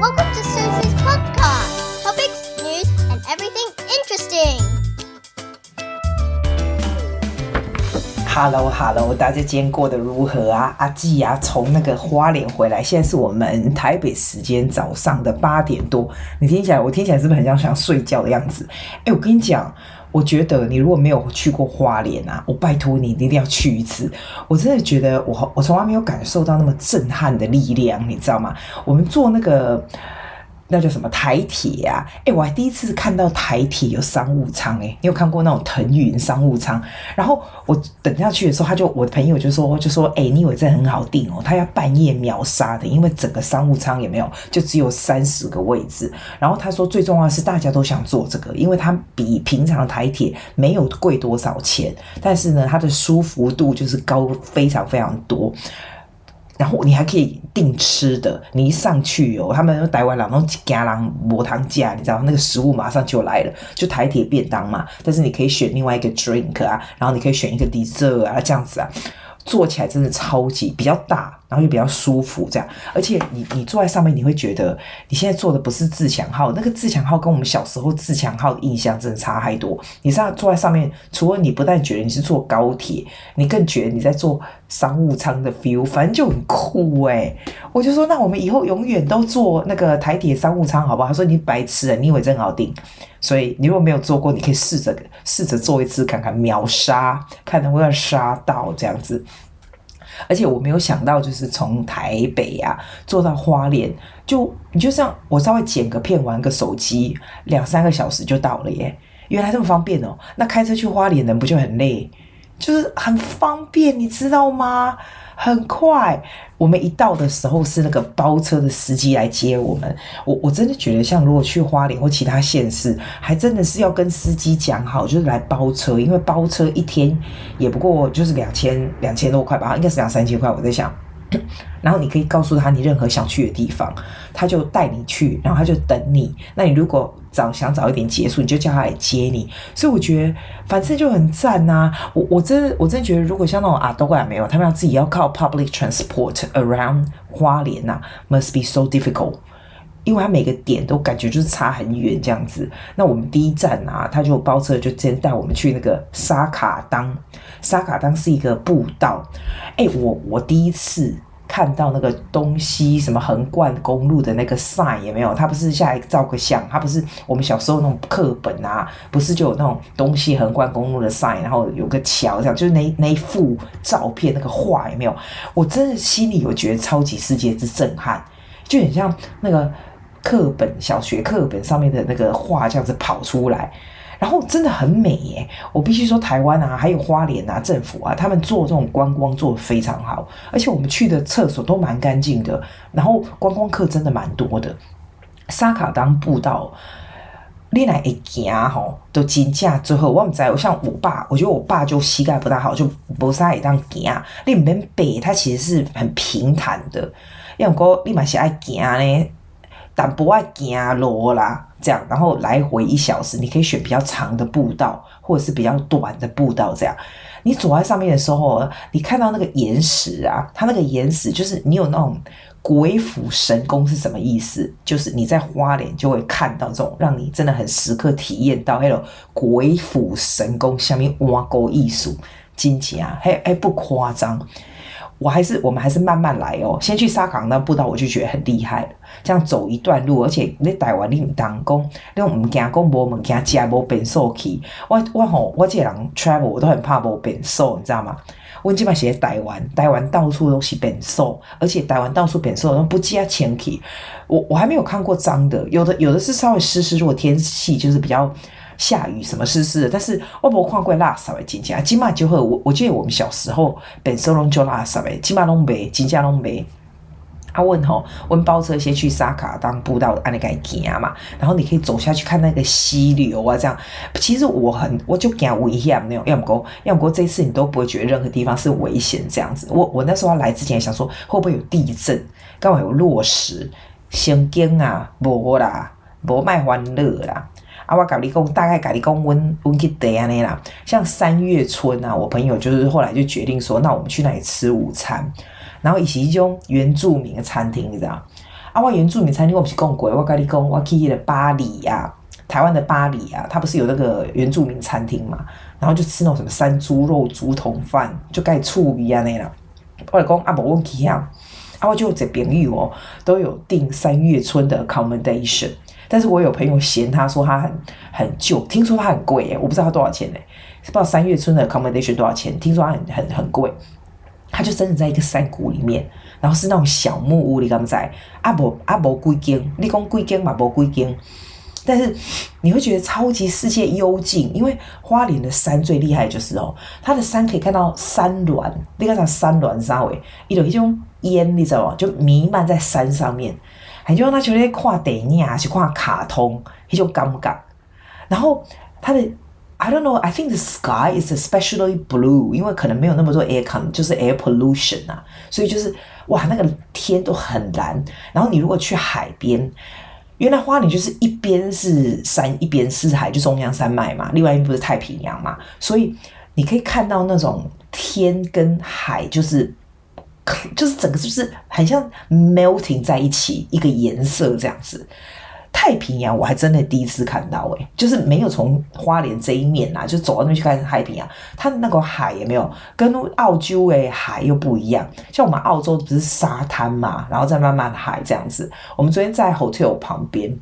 Welcome to Susie's podcast. Topics, news, and everything interesting. Hello Hello，大家今天过得如何啊？阿季啊，从那个花莲回来，现在是我们台北时间早上的八点多。你听起来，我听起来是不是很像想睡觉的样子？哎，我跟你讲。我觉得你如果没有去过花莲啊，我拜托你，你一定要去一次。我真的觉得我我从来没有感受到那么震撼的力量，你知道吗？我们坐那个。那叫什么台铁啊？哎、我还第一次看到台铁有商务舱哎、你有看过那种腾云商务舱？然后我等下去的时候，他就我的朋友就说就说哎、你以为这很好订哦？他要半夜秒杀的，因为整个商务舱也没有，就只有三十个位置。然后他说最重要是大家都想坐这个，因为它比平常的台铁没有贵多少钱，但是呢，它的舒服度就是高非常非常多。然后你还可以订吃的，你一上去哦，他们台湾人那种家人无通吃，你知道那个食物马上就来了，就台铁便当嘛。但是你可以选另外一个 drink 啊，然后你可以选一个 dessert 啊，这样子啊，做起来真的超级比较大。然后又比较舒服，这样，而且你你坐在上面，你会觉得你现在坐的不是自强号，那个自强号跟我们小时候自强号的印象真的差太多。你上坐在上面，除了你不但觉得你是坐高铁，你更觉得你在坐商务舱的 feel，反正就很酷诶。我就说，那我们以后永远都坐那个台铁商务舱，好不好？他说你白痴啊，你以为真好订？所以你如果没有坐过，你可以试着试着坐一次看看，秒杀，看能不能杀到这样子。而且我没有想到，就是从台北啊坐到花莲，就你就像我稍微剪个片，玩个手机，两三个小时就到了耶！原来这么方便哦。那开车去花莲人不就很累？就是很方便，你知道吗？很快，我们一到的时候是那个包车的司机来接我们。我我真的觉得，像如果去花莲或其他县市，还真的是要跟司机讲好，就是来包车，因为包车一天也不过就是两千两千多块吧，应该是两三千块。我在想。然后你可以告诉他你任何想去的地方，他就带你去，然后他就等你。那你如果早想早一点结束，你就叫他来接你。所以我觉得反正就很赞呐、啊。我我真我真觉得，如果像那种啊都怪没有，他们要自己要靠 public transport around 花莲呐、啊、，must be so difficult，因为他每个点都感觉就是差很远这样子。那我们第一站啊，他就包车就先带我们去那个沙卡当。沙卡当是一个步道，哎、我我第一次看到那个东西什么横贯公路的那个 sign 有没有？它不是下来照个相，它不是我们小时候那种课本啊，不是就有那种东西横贯公路的 sign，然后有个桥这样，就是那那一幅照片那个画有没有？我真的心里有觉得超级世界之震撼，就很像那个课本小学课本上面的那个画这样子跑出来。然后真的很美耶！我必须说，台湾啊，还有花莲啊，政府啊，他们做这种观光做得非常好，而且我们去的厕所都蛮干净的。然后观光客真的蛮多的。沙卡当步道，你来一行吼，都金价最后我们在，像我爸，我觉得我爸就膝盖不大好，就不啥也当行。你们北，它其实是很平坦的，因为讲你嘛是爱行呢，但不爱行路啦。这样，然后来回一小时，你可以选比较长的步道，或者是比较短的步道。这样，你走在上面的时候，你看到那个岩石啊，它那个岩石就是你有那种鬼斧神工是什么意思？就是你在花莲就会看到这种，让你真的很时刻体验到那种鬼斧神工下面挖沟艺术，真的啊，还还不夸张。我还是我们还是慢慢来哦，先去沙港那步道，我就觉得很厉害了。这样走一段路，而且你台湾你唔当工，你唔惊讲无物件，食无便所去。我我吼，我这个人 travel 我都很怕无便所，你知道吗？我基本上是在台湾，台湾到处都是便所，而且台湾到处便所都不加钱去。我我还没有看过脏的，有的有的是稍微湿湿，如果天气就是比较。下雨什么湿湿的，但是我没看过垃圾的真正，起码就和我我记得我们小时候本身拢就垃圾的，起码拢没，真正拢没。他问吼，问包车先去沙卡当步道按那个行嘛，然后你可以走下去看那个溪流啊，这样。其实我很我就惊危险那种，要么过要么过这次你都不会觉得任何地方是危险这样子。我我那时候来之前想说会不会有地震，刚好有落石，先惊啊，无啦，无卖欢乐啦。啊，我甲你讲，大概甲你讲，温温去得安尼啦。像三月春啊，我朋友就是后来就决定说，那我们去那里吃午餐，然后以及一种原住民的餐厅，你知道？啊，我原住民餐厅我不是讲过，我甲你讲，我去了巴黎啊，台湾的巴黎啊，它不是有那个原住民餐厅嘛？然后就吃那种什么山猪肉竹筒饭，就盖醋鱼安尼啦。我来讲啊，无问题啊，啊，我就这朋友哦，都有订三月村的 accommodation，但是我有朋友嫌他说他很很旧，听说他很贵耶，我不知道他多少钱呢？不知道三月村的 accommodation 多少钱？听说他很很很贵。他就真的在一个山谷里面，然后是那种小木屋，你敢不在？阿伯阿伯贵间，你讲贵间嘛，不贵间。但是你会觉得超级世界幽静，因为花莲的山最厉害就是哦，它的山可以看到山峦，那个叫山峦啥位，一种一种烟，你知道吗？就弥漫在山上面，还就让他觉得看电影啊，去看卡通，一种感觉。然后它的。I don't know. I think the sky is especially blue，因为可能没有那么多 air con，就是 air pollution 啊，所以就是哇，那个天都很蓝。然后你如果去海边，原来花莲就是一边是山，一边是海，就中央山脉嘛，另外一边不是太平洋嘛，所以你可以看到那种天跟海就是就是整个就是很像 melting 在一起，一个颜色这样子。太平洋我还真的第一次看到诶，就是没有从花莲这一面啊，就走到那边去看太平洋，它的那个海也没有跟澳洲诶海又不一样，像我们澳洲不是沙滩嘛，然后再慢慢海这样子。我们昨天在 hotel 旁边，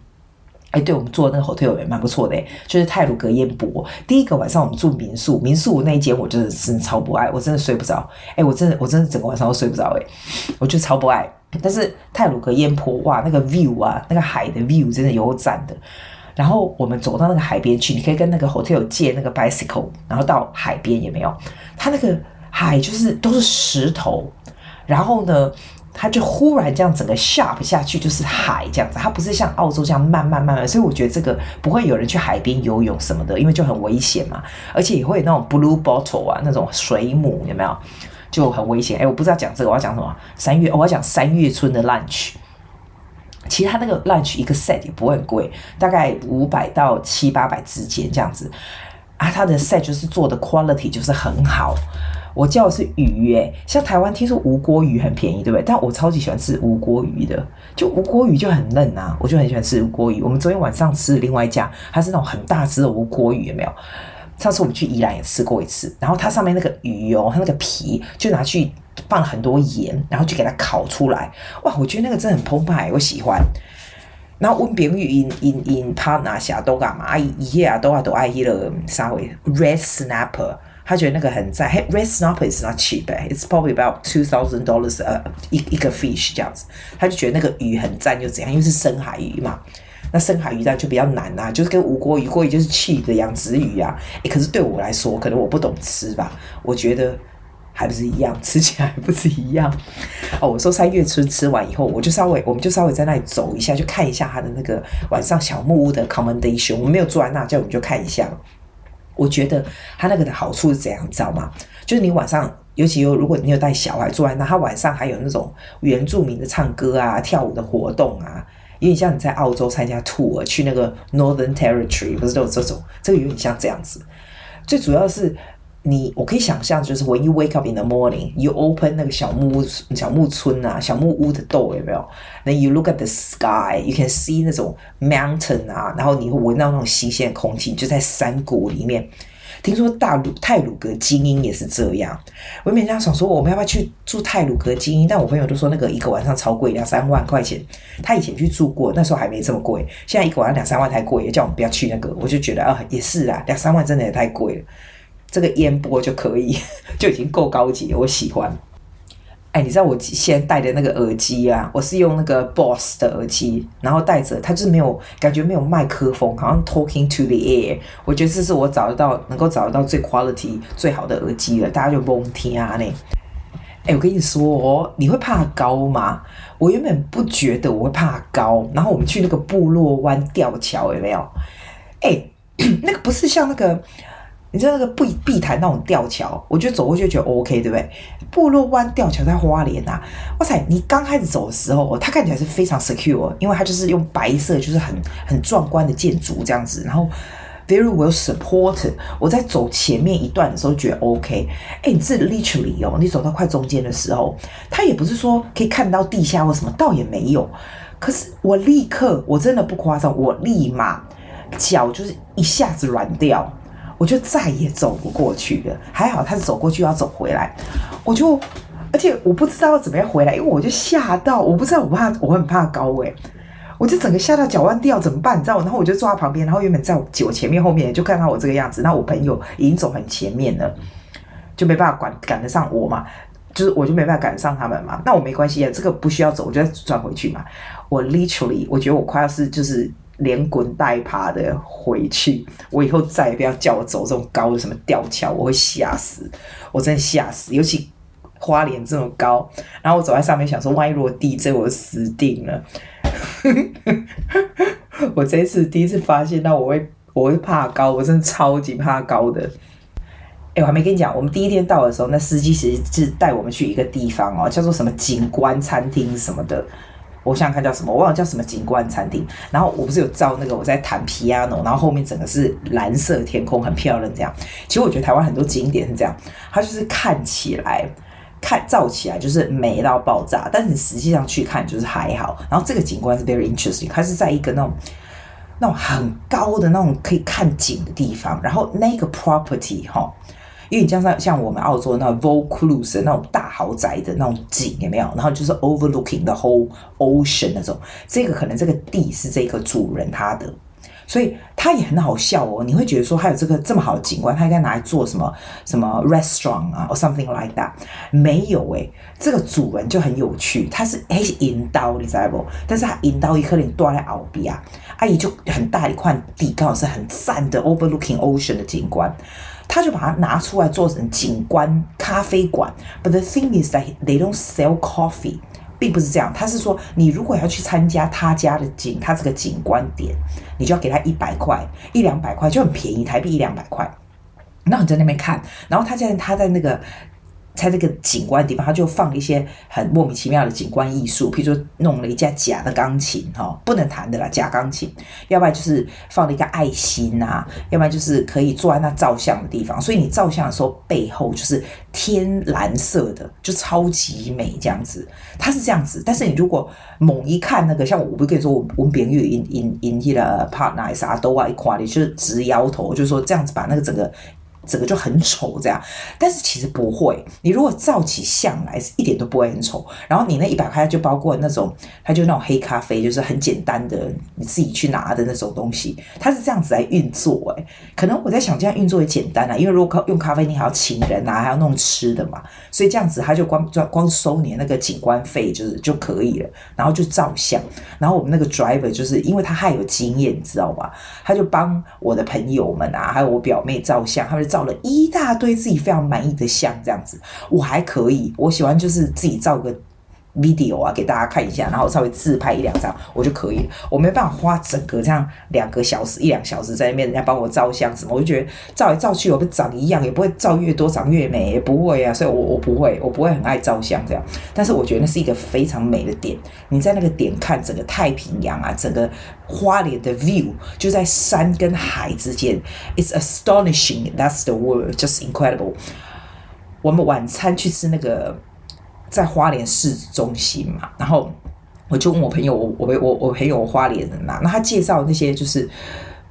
哎，对我们住那个 hotel 也蛮不错的，就是泰鲁格烟波。第一个晚上我们住民宿，民宿那一间我真的真超不爱，我真的睡不着，哎，我真的我真的整个晚上都睡不着，诶，我就超不爱。但是泰鲁格烟波哇，那个 view 啊，那个海的 view 真的有赞的。然后我们走到那个海边去，你可以跟那个 hotel 借那个 bicycle，然后到海边也没有。它那个海就是都是石头，然后呢，它就忽然这样整个 sharp 下去就是海这样子，它不是像澳洲这样慢慢慢慢。所以我觉得这个不会有人去海边游泳什么的，因为就很危险嘛，而且也会有那种 blue bottle 啊，那种水母有没有？就很危险哎！我不知道讲这个，我要讲什么？三月，我要讲三月村的 lunch。其实它那个 lunch 一个 set 也不会很贵，大概五百到七八百之间这样子啊。它的 set 就是做的 quality 就是很好。我叫的是鱼哎，像台湾听说吴郭鱼很便宜，对不对？但我超级喜欢吃吴郭鱼的，就吴郭鱼就很嫩啊，我就很喜欢吃吴郭鱼。我们昨天晚上吃的另外一家，它是那种很大只的吴郭鱼，有没有？上次我们去宜兰也吃过一次，然后它上面那个鱼哦，它那个皮就拿去放很多盐，然后就给它烤出来。哇，我觉得那个真的很澎湃，我喜欢。然后温炳宇因因因他拿下都干嘛？一夜啊都啊都爱一个啥味 red snapper，他觉得那个很赞。Hey, red snapper is not cheap, it's probably about two thousand dollars 呃一一个 fish 这样子，他就觉得那个鱼很赞，又怎样，因为是深海鱼嘛。那深海鱼呢就比较难呐、啊，就是跟吴郭鱼、郭鱼就是 cheap 的养殖鱼啊。诶，可是对我来说，可能我不懂吃吧，我觉得还不是一样，吃起来还不是一样。哦，我说三月村吃完以后，我就稍微，我们就稍微在那里走一下，就看一下他的那个晚上小木屋的 accommodation。我们没有住在那，叫我们就看一下。我觉得他那个的好处是怎样，你知道吗？就是你晚上，尤其有如果你有带小孩住在那，他晚上还有那种原住民的唱歌啊、跳舞的活动啊。有点像你在澳洲参加 tour 去那个 Northern Territory，不是都有这种？这个有点像这样子。最主要是你，我可以想象，就是 When you wake up in the morning, you open 那个小木屋、小木村啊、小木屋的 door 有没有？Then you look at the sky, you can see 那种 mountain 啊，然后你会闻到那种新鲜的空气，就在山谷里面。听说大鲁泰鲁格精英也是这样，我原本想说我们要不要去住泰鲁格精英，但我朋友都说那个一个晚上超贵，两三万块钱。他以前去住过，那时候还没这么贵，现在一个晚上两三万太贵，也叫我们不要去那个。我就觉得啊，也是啊，两三万真的也太贵了。这个烟波就可以，就已经够高级，我喜欢。哎，你知道我现在戴的那个耳机啊？我是用那个 Boss 的耳机，然后戴着它就是没有感觉，没有麦克风，好像 talking to the air。我觉得这是我找得到能够找得到最 quality 最好的耳机了，大家就甭听啊呢。哎，我跟你说哦，你会怕高吗？我原本不觉得我会怕高，然后我们去那个部落湾吊桥有没有？哎，那个不是像那个。你知道那个碧碧潭那种吊桥，我觉得走过去就觉得 OK，对不对？部落湾吊桥在花莲呐，哇塞！你刚开始走的时候，哦它看起来是非常 secure，因为它就是用白色，就是很很壮观的建筑这样子，然后 very well supported。我在走前面一段的时候觉得 OK，哎，你这 literally 哦，你走到快中间的时候，它也不是说可以看到地下或什么，倒也没有。可是我立刻，我真的不夸张，我立马脚就是一下子软掉，我就再也走不过去了。还好他是走过去要走回来，我就而且我不知道要怎么样回来，因为我就吓到，我不知道我怕我很怕高诶、欸。我就整个吓到脚腕掉，怎么办？你知道？然后我就坐在旁边，然后原本在我前面后面就看到我这个样子，那我朋友已经走很前面了，就没办法赶赶得上我嘛，就是我就没办法赶上他们嘛。那我没关系啊，这个不需要走，我就转回去嘛。我 literally 我觉得我快要是就是连滚带爬的回去，我以后再也不要叫我走这种高的什么吊桥，我会吓死，我真的吓死，尤其花莲这么高，然后我走在上面想说，万一落地震，我死定了。我这次第一次发现到我会我会怕高，我真的超级怕高的。哎、我还没跟你讲，我们第一天到的时候，那司机其实是带我们去一个地方哦，叫做什么景观餐厅什么的。我想想看叫什么，我忘了叫什么景观餐厅。然后我不是有照那个我在弹 piano，然后后面整个是蓝色天空，很漂亮这样。其实我觉得台湾很多景点是这样，它就是看起来。看照起来就是美到爆炸，但是你实际上去看就是还好。然后这个景观是 very interesting，它是在一个那种那种很高的那种可以看景的地方。然后那个 property 哈，因为你像像我们澳洲那种 Vaucluse 那种大豪宅的那种景有没有？然后就是 overlooking the whole ocean 那种，这个可能这个地是这个主人他的。所以他也很好笑哦，你会觉得说他有这个这么好的景观，他应该拿来做什么什么 restaurant 啊，or something like that？没有诶、欸，这个主人就很有趣，他是诶引刀你知道不？但是他引刀一颗人断在后边啊，阿姨就很大一块地，刚好是很赞的 overlooking ocean 的景观，他就把它拿出来做成景观咖啡馆。But the thing is that they don't sell coffee。并不是这样，他是说，你如果要去参加他家的景，他这个景观点，你就要给他一百块，一两百块就很便宜，台币一两百块。那你在那边看，然后他现在他在那个。在这个景观的地方，他就放一些很莫名其妙的景观艺术，譬如说弄了一架假的钢琴，哈，不能弹的啦，假钢琴；要不然就是放了一个爱心啊，要不然就是可以坐在那照相的地方。所以你照相的时候，背后就是天蓝色的，就超级美这样子。它是这样子，但是你如果猛一看那个，像我不是跟你说，我我们别人引引引起了怕哪一啥都爱夸你就是直摇头，就是说这样子把那个整个。整个就很丑，这样，但是其实不会。你如果照起相来，是一点都不会很丑。然后你那一百块就包括那种，它就那种黑咖啡，就是很简单的，你自己去拿的那种东西。它是这样子来运作，诶，可能我在想这样运作也简单啊，因为如果用咖啡，你还要请人啊，还要弄吃的嘛，所以这样子他就光光收你那个景观费就是就可以了，然后就照相。然后我们那个 driver 就是因为他还有经验，你知道吗？他就帮我的朋友们啊，还有我表妹照相，他们就照。照了一大堆自己非常满意的像，这样子我还可以。我喜欢就是自己照个 video 啊，给大家看一下，然后稍微自拍一两张，我就可以了。我没办法花整个这样两个小时一两小时在那边，人家帮我照相什么，我就觉得照来照去我不长一样，也不会照越多长越美，也不会啊。所以我，我不会，我不会很爱照相这样。但是我觉得那是一个非常美的点。你在那个点看整个太平洋啊，整个花莲的 view 就在山跟海之间，It's astonishing. That's the word. Just incredible. 我们晚餐去吃那个。在花莲市中心嘛，然后我就问我朋友，我我我我朋友花莲人嘛，那他介绍那些就是，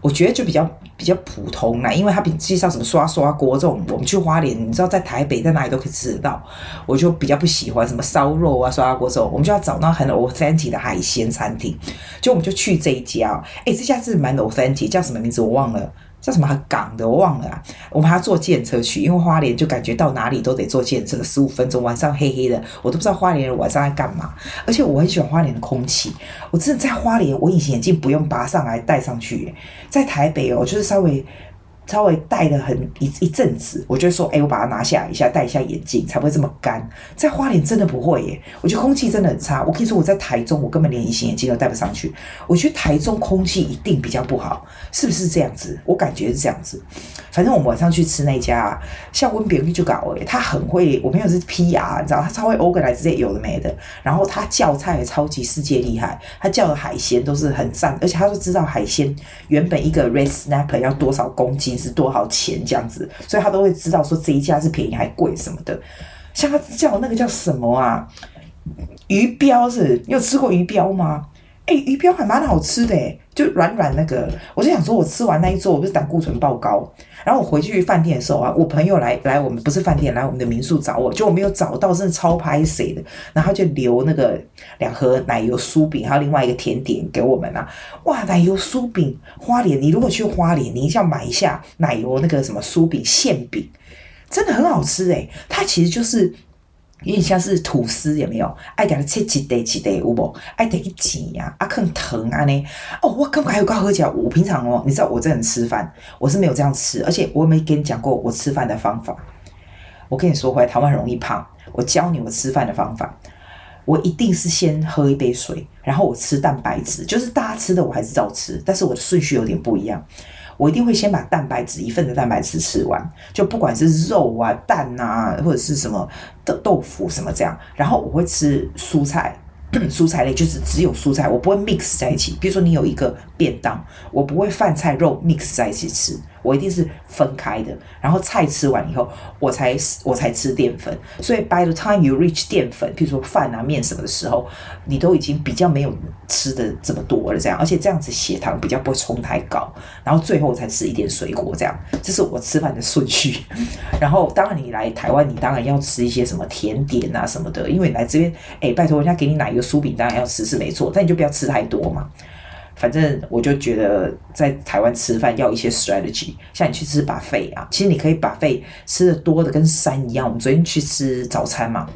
我觉得就比较比较普通啦，因为他比介绍什么刷刷锅这种，我们去花莲，你知道在台北在哪里都可以吃得到，我就比较不喜欢什么烧肉啊刷锅这种，我们就要找到很 authentic 的海鲜餐厅，就我们就去这一家，诶，这家是蛮 authentic，叫什么名字我忘了。叫什么港的我忘了，我们还要坐电车去，因为花莲就感觉到哪里都得坐电车，十五分钟，晚上黑黑的，我都不知道花莲人晚上在干嘛。而且我很喜欢花莲的空气，我真的在花莲，我隐形眼镜不用拔上来戴上去，在台北哦，就是稍微。稍微戴了很一一阵子，我就说，哎、我把它拿下来一下，戴一下眼镜，才不会这么干。在花莲真的不会耶，我觉得空气真的很差。我可以说我在台中，我根本连隐形眼镜都戴不上去。我觉得台中空气一定比较不好，是不是这样子？我感觉是这样子。反正我们晚上去吃那家，像温别玉就搞诶，他很会。我朋友是 PR，你知道，他超会 organize 这些有的没的。然后他叫菜也超级世界厉害，他叫的海鲜都是很赞，而且他都知道海鲜原本一个 red snapper 要多少公斤。是多少钱这样子，所以他都会知道说这一家是便宜还贵什么的。像他叫那个叫什么啊？鱼标是，你有吃过鱼标吗？哎、欸，鱼标还蛮好吃的，就软软那个。我就想说，我吃完那一桌，我不是胆固醇爆高。然后我回去饭店的时候啊，我朋友来来我们不是饭店，来我们的民宿找我，就我没有找到，真的超拍谢的。然后就留那个两盒奶油酥饼，还有另外一个甜点给我们啊。哇，奶油酥饼，花莲，你如果去花莲，你一定要买一下奶油那个什么酥饼馅饼，真的很好吃诶，它其实就是。有点像是吐司，有没有？爱给它切几块几块，有无？爱得一挤呀，啊，更疼啊呢！哦，我刚刚还有刚喝起来。我平常哦，你知道我这人吃饭，我是没有这样吃，而且我也没跟你讲过我吃饭的方法。我跟你说回来，台湾很容易胖。我教你我吃饭的方法，我一定是先喝一杯水，然后我吃蛋白质，就是大家吃的我还是照吃，但是我的顺序有点不一样。我一定会先把蛋白质一份的蛋白质吃完，就不管是肉啊、蛋啊，或者是什么的豆腐什么这样，然后我会吃蔬菜。蔬菜类就是只有蔬菜，我不会 mix 在一起。比如说你有一个便当，我不会饭菜肉 mix 在一起吃，我一定是分开的。然后菜吃完以后，我才我才吃淀粉。所以 by the time you reach 淀粉，比如说饭啊面什么的时候，你都已经比较没有吃的这么多了。这样，而且这样子血糖比较不会冲太高。然后最后才吃一点水果，这样，这是我吃饭的顺序。然后当然你来台湾，你当然要吃一些什么甜点啊什么的，因为你来这边，哎，拜托人家给你奶油酥饼，当然要吃是没错，但你就不要吃太多嘛。反正我就觉得在台湾吃饭要一些 strategy，像你去吃把费啊，其实你可以把费吃的多的跟山一样。我们昨天去吃早餐嘛。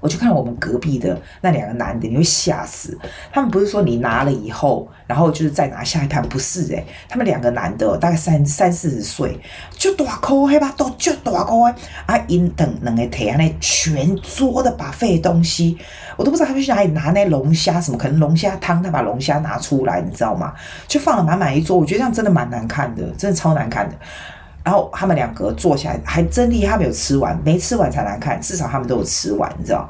我去看我们隔壁的那两个男的，你会吓死。他们不是说你拿了以后，然后就是再拿下一盘，不是诶、他们两个男的大概三三四十岁，就大口黑吧，都就大口诶。啊，因等两个提那全桌的 buffet 的东西，我都不知道他们去哪里拿那龙虾什么，可能龙虾汤，他把龙虾拿出来，你知道吗？就放了满满一桌，我觉得这样真的蛮难看的，真的超难看的。然后他们两个坐下来还真厉害，他没有吃完，没吃完才难看。至少他们都有吃完，你知道？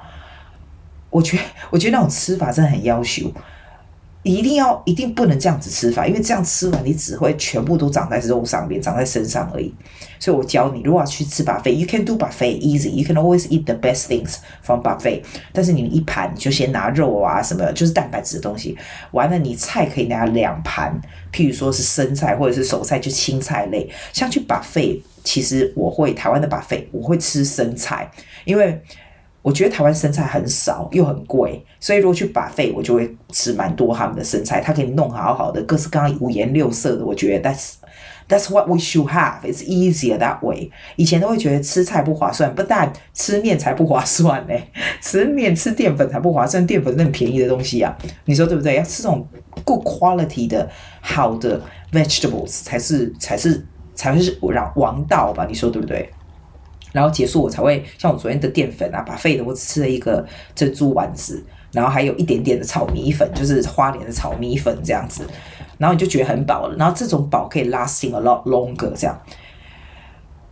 我觉得，我觉得那种吃法真的很要求，一定要一定不能这样子吃法，因为这样吃完你只会全部都长在肉上面，长在身上而已。所以我教你，如果要去吃 buffet，you can do buffet easy，you can always eat the best things from buffet。但是你一盘就先拿肉啊什么，就是蛋白质的东西。完了，你菜可以拿两盘，譬如说是生菜或者是熟菜，就青菜类。像去 buffet，其实我会台湾的 buffet，我会吃生菜，因为。我觉得台湾生菜很少又很贵，所以如果去 buffet，我就会吃蛮多他们的生菜。他给你弄好好的，各式各样五颜六色的。我觉得但是 that's what we should have. It's easier that way. 以前都会觉得吃菜不划算，不但吃面才不划算呢。吃面吃淀粉才不划算，淀粉是很便宜的东西啊，你说对不对？要吃这种 good quality 的好的 vegetables 才是才是才会是王王道吧？你说对不对？然后结束，我才会像我昨天的淀粉啊把废的，我只吃了一个珍珠丸子，然后还有一点点的炒米粉，就是花莲的炒米粉这样子，然后你就觉得很饱了。然后这种饱可以 lasting a lot longer 这样。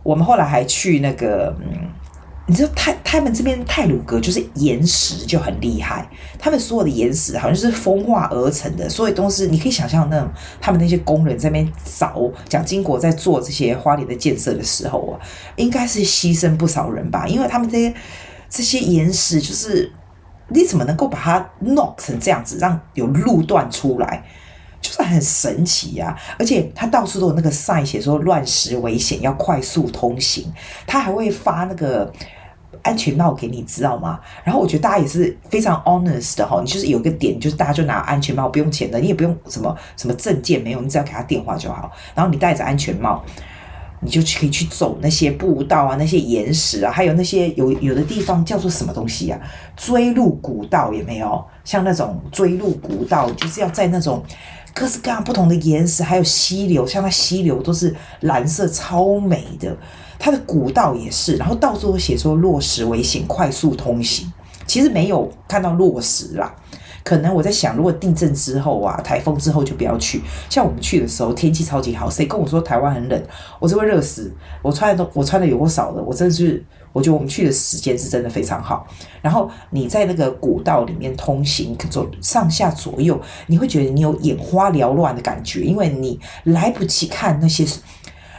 我们后来还去那个嗯。你知道泰他们这边泰鲁阁就是岩石就很厉害，他们所有的岩石好像就是风化而成的，所以都是你可以想象那种他们那些工人在那边凿，蒋经国在做这些花莲的建设的时候啊，应该是牺牲不少人吧，因为他们这些这些岩石就是你怎么能够把它弄成这样子，让有路段出来，就是很神奇呀、而且他到处都有那个晒写说乱石危险，要快速通行，他还会发那个。安全帽给你知道吗？然后我觉得大家也是非常 honest 的哈，你就是有个点，就是大家就拿安全帽不用钱的，你也不用什么什么证件没有，你只要给他电话就好。然后你戴着安全帽，你就可以去走那些步道啊，那些岩石啊，还有那些有有的地方叫做什么东西啊？锥麓古道有没有？像那种锥麓古道，就是要在那种各式各样不同的岩石，还有溪流，像那溪流都是蓝色，超美的。它的古道也是，然后到处都写说落石危险，快速通行。其实没有看到落石啦，可能我在想，如果地震之后啊，台风之后就不要去。像我们去的时候，天气超级好，谁跟我说台湾很冷，我就会热死。我穿的都我穿的有够少的，我真的是，我觉得我们去的时间是真的非常好。然后你在那个古道里面通行，走上下左右，你会觉得你有眼花缭乱的感觉，因为你来不及看那些。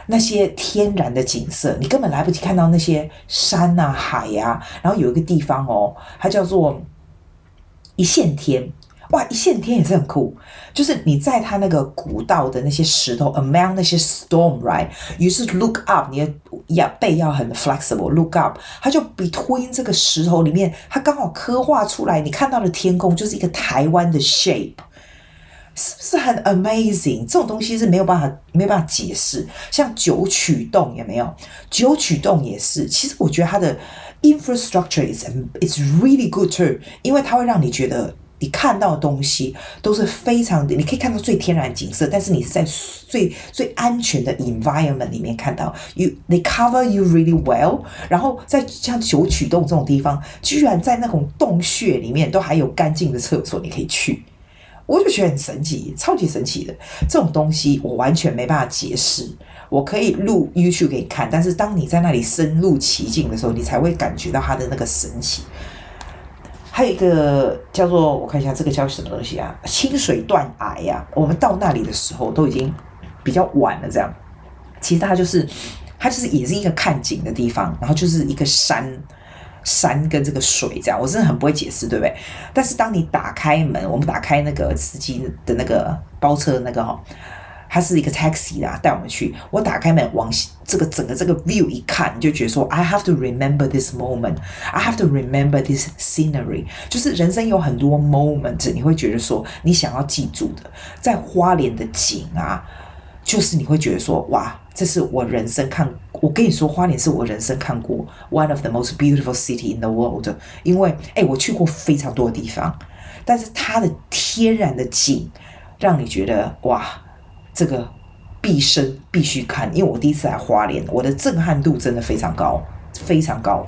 那些天然的景色，你根本来不及看到那些山啊、海呀、啊。然后有一个地方哦，它叫做一线天。哇，一线天也是很酷，就是你在它那个古道的那些石头，among 那些 storm，right？于是 look up，你的要背要很 flexible，look up，它就 between 这个石头里面，它刚好刻画出来，你看到的天空就是一个台湾的 shape。是不是很 amazing？这种东西是没有办法没有办法解释。像九曲洞有没有？九曲洞也是。其实我觉得它的 infrastructure is is really good too，因为它会让你觉得你看到的东西都是非常，你可以看到最天然景色，但是你是在最最安全的 environment 里面看到。You they cover you really well。然后在像九曲洞这种地方，居然在那种洞穴里面都还有干净的厕所，你可以去。我就觉得很神奇，超级神奇的这种东西，我完全没办法解释。我可以录 YouTube 给你看，但是当你在那里深入其境的时候，你才会感觉到它的那个神奇。还有一个叫做，我看一下这个叫什么东西啊？清水断崖呀。我们到那里的时候都已经比较晚了，这样。其实它就是，它就是也是一个看景的地方，然后就是一个山。山跟这个水这样，我真的很不会解释，对不对？但是当你打开门，我们打开那个司机的那个包车的那个哈，它是一个 taxi 啦，带我们去。我打开门往这个整个这个 view 一看，你就觉得说，I have to remember this moment，I have to remember this scenery。就是人生有很多 moment，你会觉得说，你想要记住的，在花莲的景啊，就是你会觉得说，哇。这是我人生看，我跟你说，花莲是我人生看过 one of the most beautiful city in the world。因为，哎，我去过非常多地方，但是它的天然的景，让你觉得哇，这个毕生必须看。因为我第一次来花莲，我的震撼度真的非常高，非常高。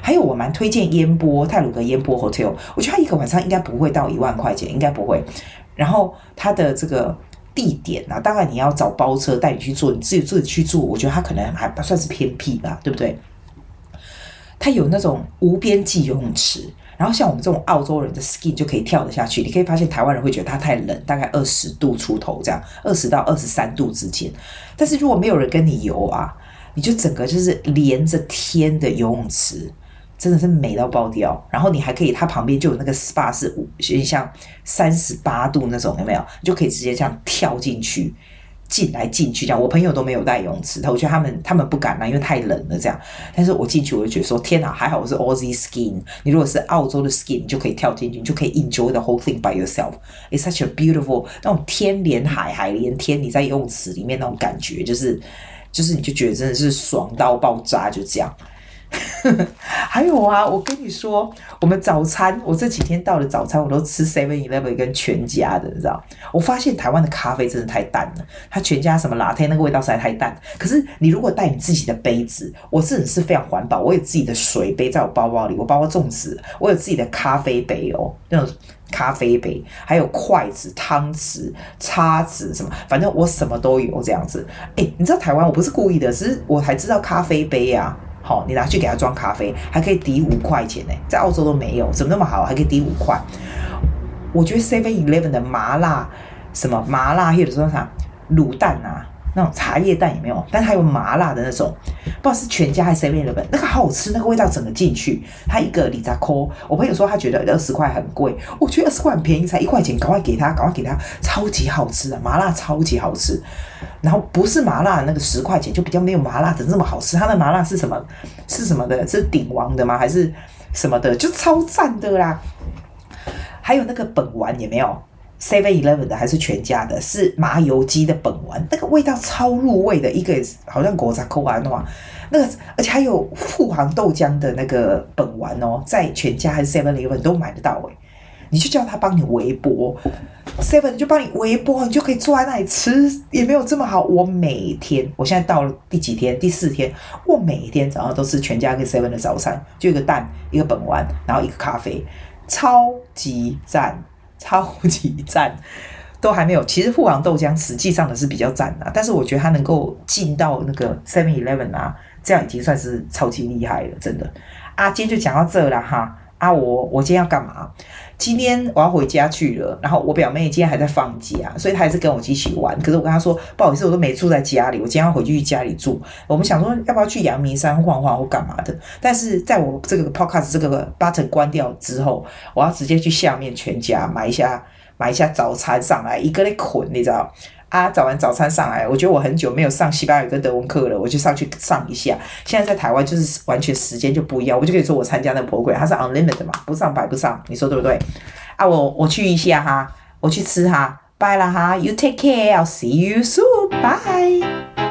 还有，我蛮推荐烟波泰鲁阁烟波 hotel，我觉得它一个晚上应该不会到一万块钱，应该不会。然后它的这个。地点啊，当然你要找包车带你去做，你自己自己去做，我觉得它可能还不算是偏僻吧，对不对？它有那种无边际游泳池，然后像我们这种澳洲人的 skin 就可以跳得下去。你可以发现台湾人会觉得它太冷，大概二十度出头这样，二十到二十三度之间。但是如果没有人跟你游啊，你就整个就是连着天的游泳池。真的是美到爆掉，然后你还可以，它旁边就有那个 SPA 是五，有点像三十八度那种，有没有？你就可以直接这样跳进去，进来进去这样。我朋友都没有带游泳池，我觉得他们他们不敢啦，因为太冷了这样。但是我进去我就觉得说，天哪，还好我是 Aussie skin。你如果是澳洲的 skin，你就可以跳进去，你就可以 enjoy the whole thing by yourself。It's such a beautiful 那种天连海，海连天，你在游泳池里面那种感觉，就是就是你就觉得真的是爽到爆炸，就这样。还有啊，我跟你说，我们早餐，我这几天到了早餐，我都吃 Seven Eleven 跟全家的，你知道？我发现台湾的咖啡真的太淡了，它全家什么 Latte 那个味道实在太淡。可是你如果带你自己的杯子，我自己是非常环保，我有自己的水杯在我包包里，我包包重视，我有自己的咖啡杯哦，那种咖啡杯，还有筷子、汤匙、叉子什么，反正我什么都有这样子。诶，你知道台湾我不是故意的，只是我才知道咖啡杯啊。好，你拿去给他装咖啡，还可以抵五块钱呢，在澳洲都没有，怎么那么好，还可以抵五块？我觉得 Seven Eleven 的麻辣什么麻辣，或者说啥卤蛋啊，那种茶叶蛋也没有？但它有麻辣的那种，不知道是全家还是 Seven Eleven，那个好好吃，那个味道整个进去。它一个里扎扣，我朋友说他觉得二十块很贵，我觉得二十块很便宜，才一块钱，赶快给他，赶快给他，超级好吃的麻辣，超级好吃。然后不是麻辣那个十块钱，就比较没有麻辣的那么好吃。它的麻辣是什么？是什么的？是鼎王的吗？还是什么的？就超赞的啦！还有那个本丸有没有？Seven Eleven 的还是全家的？是麻油鸡的本丸，那个味道超入味的。一个好像果杂扣丸的话，那个而且还有富航豆浆的那个本丸哦，在全家还是 Seven Eleven 都买得到诶。你就叫他帮你微波，seven 就帮你微波，你就可以坐在那里吃，也没有这么好。我每天，我现在到了第几天？第四天，我每天早上都吃全家跟 seven 的早餐，就一个蛋，一个本丸，然后一个咖啡，超级赞，超级赞，都还没有。其实富航豆浆实际上的是比较赞的，但是我觉得它能够进到那个 seven eleven 啊，这样已经算是超级厉害了，真的。啊，今天就讲到这了哈。啊，我我今天要干嘛？今天我要回家去了，然后我表妹今天还在放假，所以她还是跟我一起玩。可是我跟她说，不好意思，我都没住在家里，我今天要回去家里住。我们想说，要不要去阳明山晃晃或干嘛的？但是在我这个 podcast 这个八层关掉之后，我要直接去下面全家买一下买一下早餐上来，一个人捆，你知道？啊，早完早餐上来，我觉得我很久没有上西班牙语跟德文课了，我就上去上一下。现在在台湾就是完全时间就不一样，我就可以说我参加那个 program，它是 unlimited 嘛，不上白不上，你说对不对？啊，我我去一下哈，我去吃哈，拜了哈，You take care，I'll see you soon，bye。